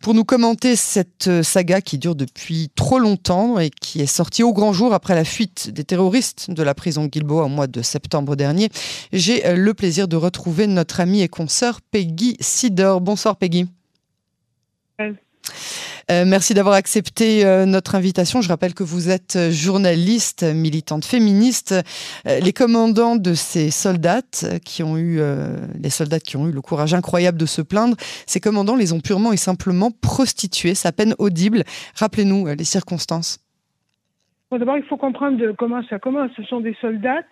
pour nous commenter cette saga qui dure depuis trop longtemps et qui est sortie au grand jour après la fuite des terroristes de la prison Gilboa au mois de septembre dernier. J'ai le plaisir de retrouver notre amie et consoeur Peggy Sidor. Bonsoir Peggy. Euh, merci d'avoir accepté euh, notre invitation. Je rappelle que vous êtes euh, journaliste, militante féministe. les commandants de ces soldats qui ont eu, les soldats qui ont eu le courage incroyable de se plaindre, ces commandants les ont purement et simplement prostitués. C'est à peine audible. Rappelez-nous les circonstances. D'abord, il faut comprendre comment ça commence. Ce sont des soldats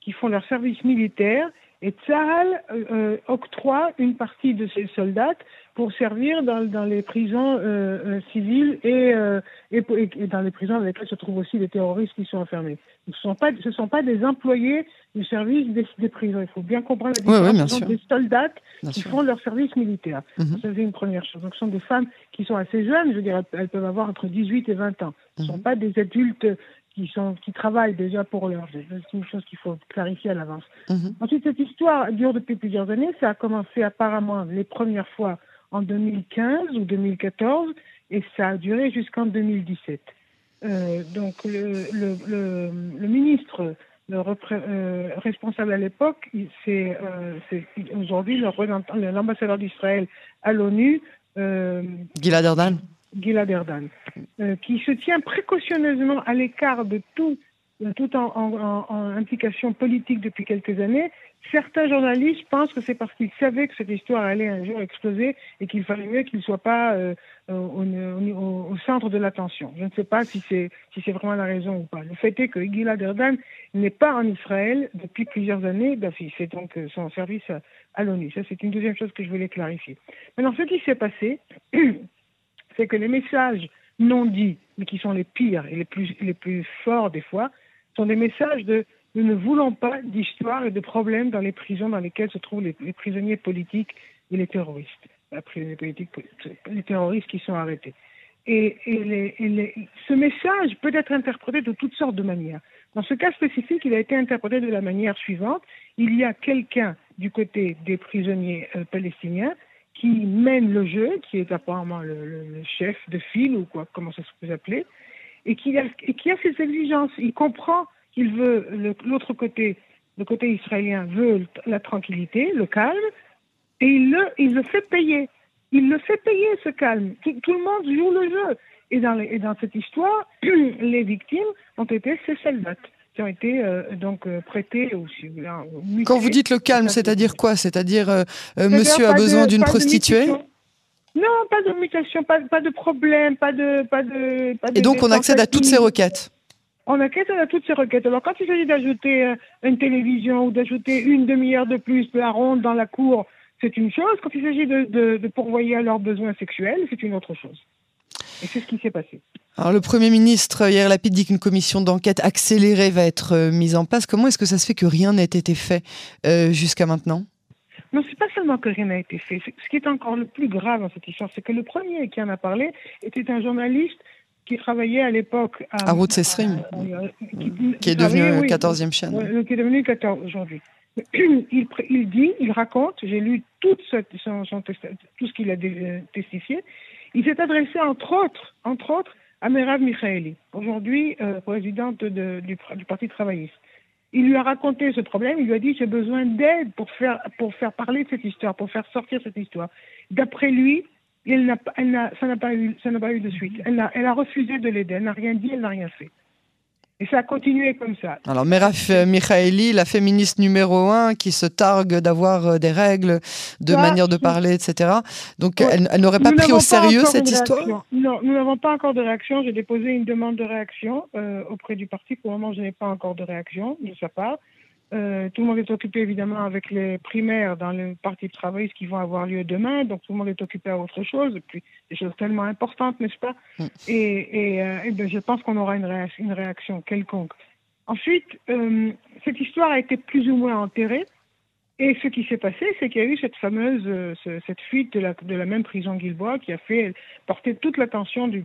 qui font leur service militaire et Tsahal octroie une partie de ces soldats pour servir dans, dans les prisons euh, euh civiles et, euh, et, et, dans les prisons dans lesquelles se trouvent aussi les terroristes qui sont enfermés. Ce ne sont pas, ce sont pas des employés du service des, des prisons. Il faut bien comprendre la différence. ce sont des soldats qui font leur service militaire. Mm Ça, c'est une première chose. Donc, ce sont des femmes qui sont assez jeunes. Je veux dire, elles peuvent avoir entre 18 et 20 ans. Ce ne sont mhm. pas des adultes qui, sont, qui travaillent déjà pour leur. C'est une chose qu'il faut clarifier à l'avance. Mhm. Ensuite, cette histoire dure depuis plusieurs années. Ça a commencé apparemment les premières fois en 2015 ou 2014 et ça a duré jusqu'en 2017. Euh, donc le, le, le, ministre le euh, responsable à l'époque, c'est euh, aujourd'hui l'ambassadeur d'Israël à l'ONU. Gilad Erdan. Gilad Erdan, qui se tient précautionneusement à l'écart de tout tout en, en, en, implication politique depuis quelques années, certains journalistes pensent que c'est parce qu'ils savaient que cette histoire allait un jour exploser et qu'il fallait mieux qu'il ne soit pas euh, au, au, centre de l'attention. Je ne sais pas si c'est si c'est vraiment la raison ou pas. Le fait est que Gilad Erdan n'est pas en Israël depuis plusieurs années. C'est donc euh, son service à, à l'ONU. Ça, c'est une deuxième chose que je voulais clarifier. Maintenant, ce qui s'est passé, c'est que les messages non dits, mais qui sont les pires et les plus, les plus forts des fois, sont des messages de nous ne voulons pas d'histoire et de problèmes dans les prisons dans lesquelles se trouvent les, prisonniers politiques et les terroristes. Les, politiques, les terroristes qui sont arrêtés. Et, ce message peut être interprété de toutes sortes de manières. Dans ce cas spécifique, il a été interprété de la manière suivante. Il y a quelqu'un du côté des prisonniers euh, palestiniens qui mène le jeu, qui est apparemment le, chef de file ou quoi, comment ça se peut appeler, et qui a ses exigences. Il comprend qu'il veut, l'autre côté, le côté israélien veut la tranquillité, le calme, et il le, il le fait payer. Il le fait payer, ce calme. Tout, le monde joue le jeu. Et dans, et dans cette histoire, les victimes ont été ces soldats qui ont été euh, donc euh, prêtés aussi. Quand vous dites le calme, c'est-à-dire quoi? C'est-à-dire euh, monsieur a besoin d'une prostituée? Non, pas de mutation, pas, pas, de problème, pas de, pas de. et donc on accède à toutes ces requêtes? On accède à toutes ces requêtes. Alors, quand il s'agit d'ajouter euh, une télévision ou d'ajouter une demi-heure de plus de la ronde dans la cour, c'est une chose. Quand il s'agit de, de, pourvoyer à leurs besoins sexuels, c'est une autre chose. Et c'est ce qui s'est passé. Alors, le Premier ministre, hier, Lapide, dit qu'une commission d'enquête accélérée va être euh, mise en place. Comment est-ce que ça se fait que rien n'ait été fait euh, jusqu'à maintenant? Non, c'est pas seulement que rien n'a été fait. Ce qui est encore le plus grave dans cette histoire, c'est que le premier qui en a parlé était un journaliste qui travaillait à l'époque à, à Route Sesrim, euh, qui, est devenu oui, 14e chaîne. qui est devenu 14 aujourd'hui. Il, il, dit, il raconte, j'ai lu tout, son, son, tout ce qu'il a euh, testifié, il s'est adressé entre autres, entre autres à Merav Michaeli, aujourd'hui euh, présidente de, du, du, Parti travailliste. Il lui a raconté ce problème, il lui a dit j'ai besoin d'aide pour faire, pour faire parler de cette histoire, pour faire sortir cette histoire. D'après lui, elle n'a, elle ça n'a pas eu, ça n'a pas eu de suite. Elle a, elle a refusé de l'aider. Elle n'a rien dit, elle n'a rien fait. Et ça a continué comme ça. Alors, Meraf Michaeli, la féministe numéro un, qui se targue d'avoir euh, des règles, de manière de parler, etc. Donc, elle, n'aurait pas pris au sérieux cette histoire Non, nous n'avons pas encore de réaction. J'ai déposé une demande de réaction euh, auprès du parti. Pour le moment, je n'ai pas encore de réaction de sa part. Euh, tout le monde est occupé évidemment avec les primaires dans le parti travailliste qui vont avoir lieu demain, donc tout le monde est occupé à autre chose, et puis des choses tellement importantes, n'est-ce pas? Mm. Et, et, euh, et ben, je pense qu'on aura une, réaction, une réaction quelconque. Ensuite, euh, cette histoire a été plus ou moins enterrée, et ce qui s'est passé, c'est qu'il y a eu cette fameuse cette fuite de la, de la même prison Guilbois qui a fait porter toute l'attention de, de,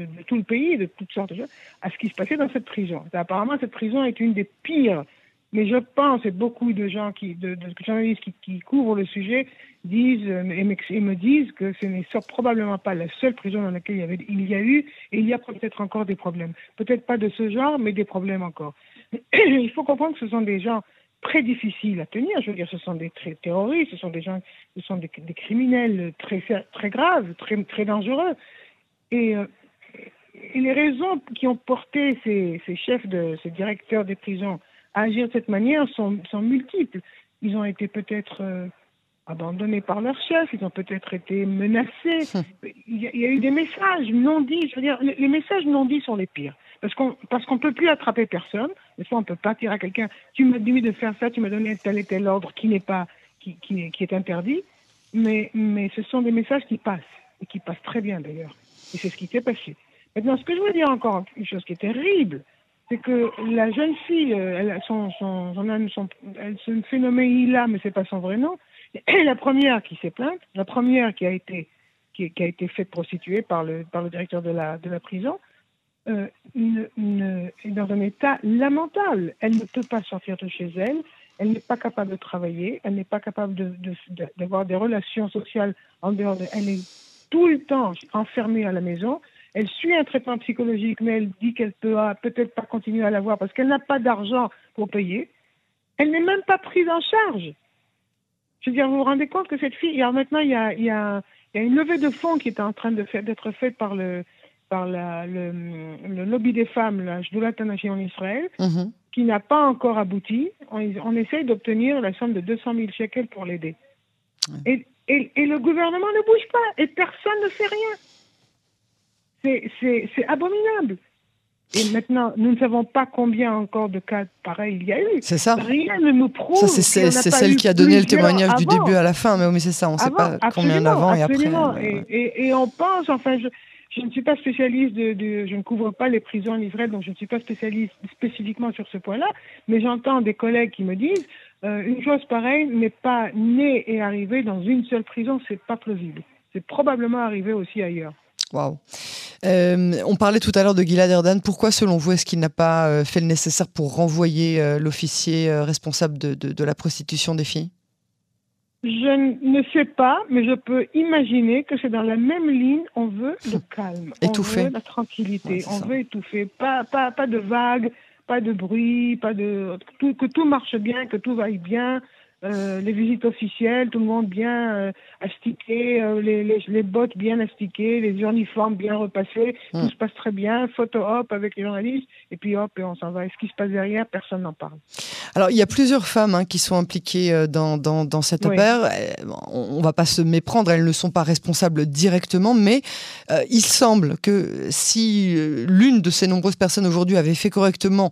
de, tout le pays, de toutes sortes de choses, à ce qui se passait dans cette prison. Apparemment, cette prison est une des pires Mais je pense, et beaucoup de gens, qui, de, journalistes qui, couvrent le sujet, disent euh, et me, disent que ce n'est probablement pas la seule prison dans laquelle il y, a eu, et il y a peut-être encore des problèmes. Peut-être pas de ce genre, mais des problèmes encore. il faut comprendre que ce sont des gens très difficiles à tenir. Je veux dire, ce sont des terroristes, ce sont des gens, ce sont des, criminels très, très graves, très, très dangereux. Et, euh, et, les raisons qui ont porté ces, ces, chefs, de, ces directeurs des prisons à agir de cette manière sont, sont multiples. Ils ont été peut-être euh, abandonnés par leur chef, ils ont peut-être été menacés. Il y, a, il y, a, eu des messages non dits. Je veux dire, les messages non dits sont les pires. Parce qu'on parce qu'on peut plus attraper personne. Des fois, on peut pas dire à quelqu'un tu m'as dit de faire ça, tu m'as donné tel et tel ordre qui n'est pas qui, qui, qui, est interdit. Mais mais ce sont des messages qui passent et qui passent très bien d'ailleurs. Et c'est ce qui s'est passé. Maintenant, ce que je veux dire encore, une chose qui est terrible, c'est que la jeune fille, euh, elle, son, son, son, elle se fait nommer Hila, mais c'est pas son vrai nom. Et la première qui s'est plainte, la première qui a été qui, a été faite prostituée par le par le directeur de la de la prison, est dans un état lamentable. Elle ne peut pas sortir de chez elle, elle n'est pas capable de travailler, elle n'est pas capable d'avoir de, des relations sociales en dehors de... Elle est tout le temps enfermée à la maison. Elle suit un traitement psychologique, mais elle dit qu'elle peut peut-être pas continuer à l'avoir parce qu'elle n'a pas d'argent pour payer. Elle n'est même pas prise en charge. Je veux dire, vous vous rendez compte que cette fille, alors maintenant, il y a, il y a, il y a une levée de fonds qui est en train d'être faite par le, par la, le, le, lobby des femmes, la Jdoula en Israël, mhm. qui n'a pas encore abouti. On, on essaye d'obtenir la somme de 200 000 shekels pour l'aider. Et, et, et, le gouvernement ne bouge pas et personne ne fait rien. C'est abominable. Et maintenant, nous ne savons pas combien encore de cas pareils il y a eu. C'est ça. Rien ne nous prouve. c'est celle qui a donné le témoignage du début à la fin, mais, c'est ça, on ne sait pas combien d'avant et après. Et, et, et, on pense, enfin, je, je ne suis pas spécialiste de, je ne couvre pas les prisons en Israël, donc je ne suis pas spécialiste spécifiquement sur ce point-là, mais j'entends des collègues qui me disent euh, une chose pareille n'est pas née et arrivée dans une seule prison, c'est pas plausible. C'est probablement arrivé aussi ailleurs. Waouh. Euh, on parlait tout à l'heure de Gilad Erdan. Pourquoi, selon vous, est-ce qu'il n'a pas euh, fait le nécessaire pour renvoyer l'officier responsable de la prostitution des filles? Je ne sais pas, mais je peux imaginer que c'est dans la même ligne. On veut le calme, étouffer. on veut la tranquillité, on veut étouffer, pas, pas, pas de vagues, pas de bruit, pas de que tout marche bien, que tout vaille bien, euh, les visites officielles, tout le monde bien euh, astiqué, euh, les, les, les, bottes bien astiquées, les uniformes bien repassés, hmm. tout se passe très bien, photo hop avec les journalistes, et puis hop, et on s'en va. Et ce qui se passe derrière, personne n'en parle. Alors, il y a plusieurs femmes hein, qui sont impliquées dans, dans, dans cette affaire. On ne va pas se méprendre, elles ne sont pas responsables directement, mais il semble que si l'une de ces nombreuses personnes aujourd'hui avait fait correctement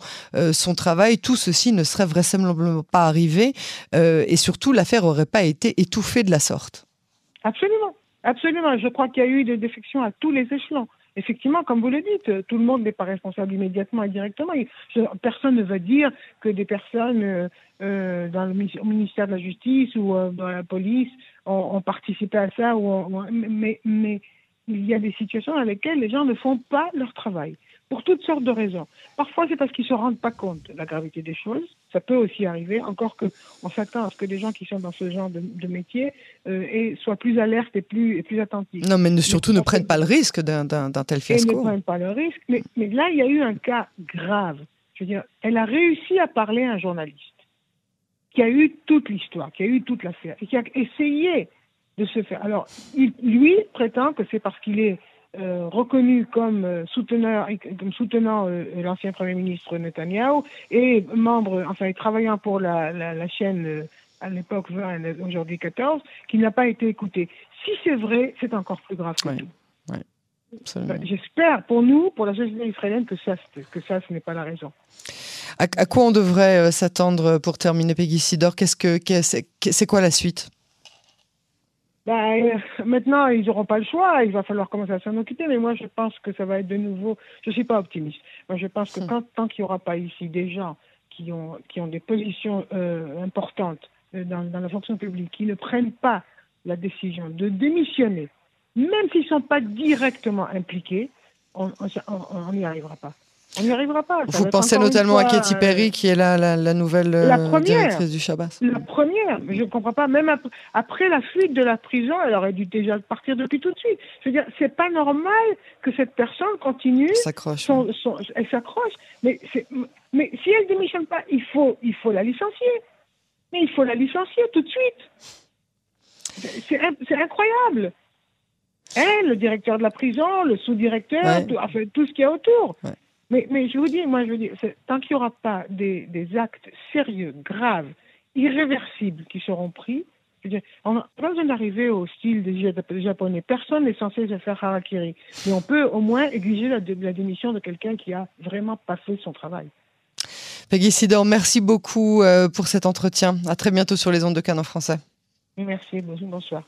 son travail, tout ceci ne serait vraisemblablement pas arrivé. Euh, et surtout l'affaire n'aurait pas été étouffée de la sorte. Absolument, absolument. Je crois qu'il y a eu des défections à tous les échelons. Effectivement, comme vous le dites, euh, tout le monde n'est pas responsable immédiatement et directement. Personne ne va dire que des personnes euh, dans le ministère de la Justice ou dans la police ont, participé à ça. mais il y a des situations dans lesquelles les gens ne font pas leur travail pour toutes sortes de raisons. Parfois, c'est parce qu'ils ne se rendent pas compte de la gravité des choses. Ça peut aussi arriver, encore qu'on s'attend à ce que les gens qui sont dans ce genre de, métier euh, soient plus alertes et plus, et plus attentifs. Non, mais ne, surtout ne prennent pas le risque d'un tel fiasco. Ils ne prennent pas le risque. Mais, mais là, il y a eu un cas grave. Je veux dire, elle a réussi à parler à un journaliste qui a eu toute l'histoire, qui a eu toute l'affaire, et qui a essayé de se faire. Alors, il, lui prétend que c'est parce qu'il est euh, reconnu comme euh, souteneur, comme soutenant euh, l'ancien Premier ministre Netanyahu et membre, enfin travaillant pour la, la, la chaîne à l'époque 20, aujourd'hui 14, qui n'a pas été écouté. Si c'est vrai, c'est encore plus grave que tout. J'espère pour nous, pour la société israélienne, que ça, que ça, ce n'est pas la raison. À, à quoi on devrait s'attendre pour terminer, Peggy Sidor? Qu'est-ce que c'est quoi la suite? Ben, maintenant, ils n'auront pas le choix. Il va falloir commencer à s'en occuper. Mais moi, je pense que ça va être de nouveau. Je ne suis pas optimiste. Moi, je pense que hmm. quand, tant qu'il n'y aura pas ici des gens qui ont, qui ont des positions euh, importantes euh, dans, dans, la fonction publique, qui ne prennent pas la décision de démissionner, même s'ils ne sont pas directement impliqués, on n'y arrivera pas. On n'y arrivera pas. Vous pensez notamment à Katy Perry, qui est la, la, nouvelle directrice du Shabbat. La première, mais je ne comprends pas. Même après, la fuite de la prison, elle aurait dû déjà partir depuis tout de suite. Je veux dire, c'est pas normal que cette personne continue. S'accroche. Elle s'accroche. Mais, mais si elle démissionne pas, il faut, il faut la licencier. Mais il faut la licencier tout de suite. C'est incroyable. Elle, le directeur de la prison, le sous-directeur, tout, enfin, tout ce qu'il y a autour. Mais, mais, je vous dis, moi, je vous dis, tant qu'il n'y aura pas des, des, actes sérieux, graves, irréversibles qui seront pris, on n'a pas besoin d'arriver au style des Japonais. Personne n'est censé se faire harakiri. Mais on peut au moins exiger la, la démission de quelqu'un qui a vraiment pas fait son travail. Peggy Sidor, merci beaucoup euh, pour cet entretien. À très bientôt sur les ondes de Cannes en français. Merci, bonsoir.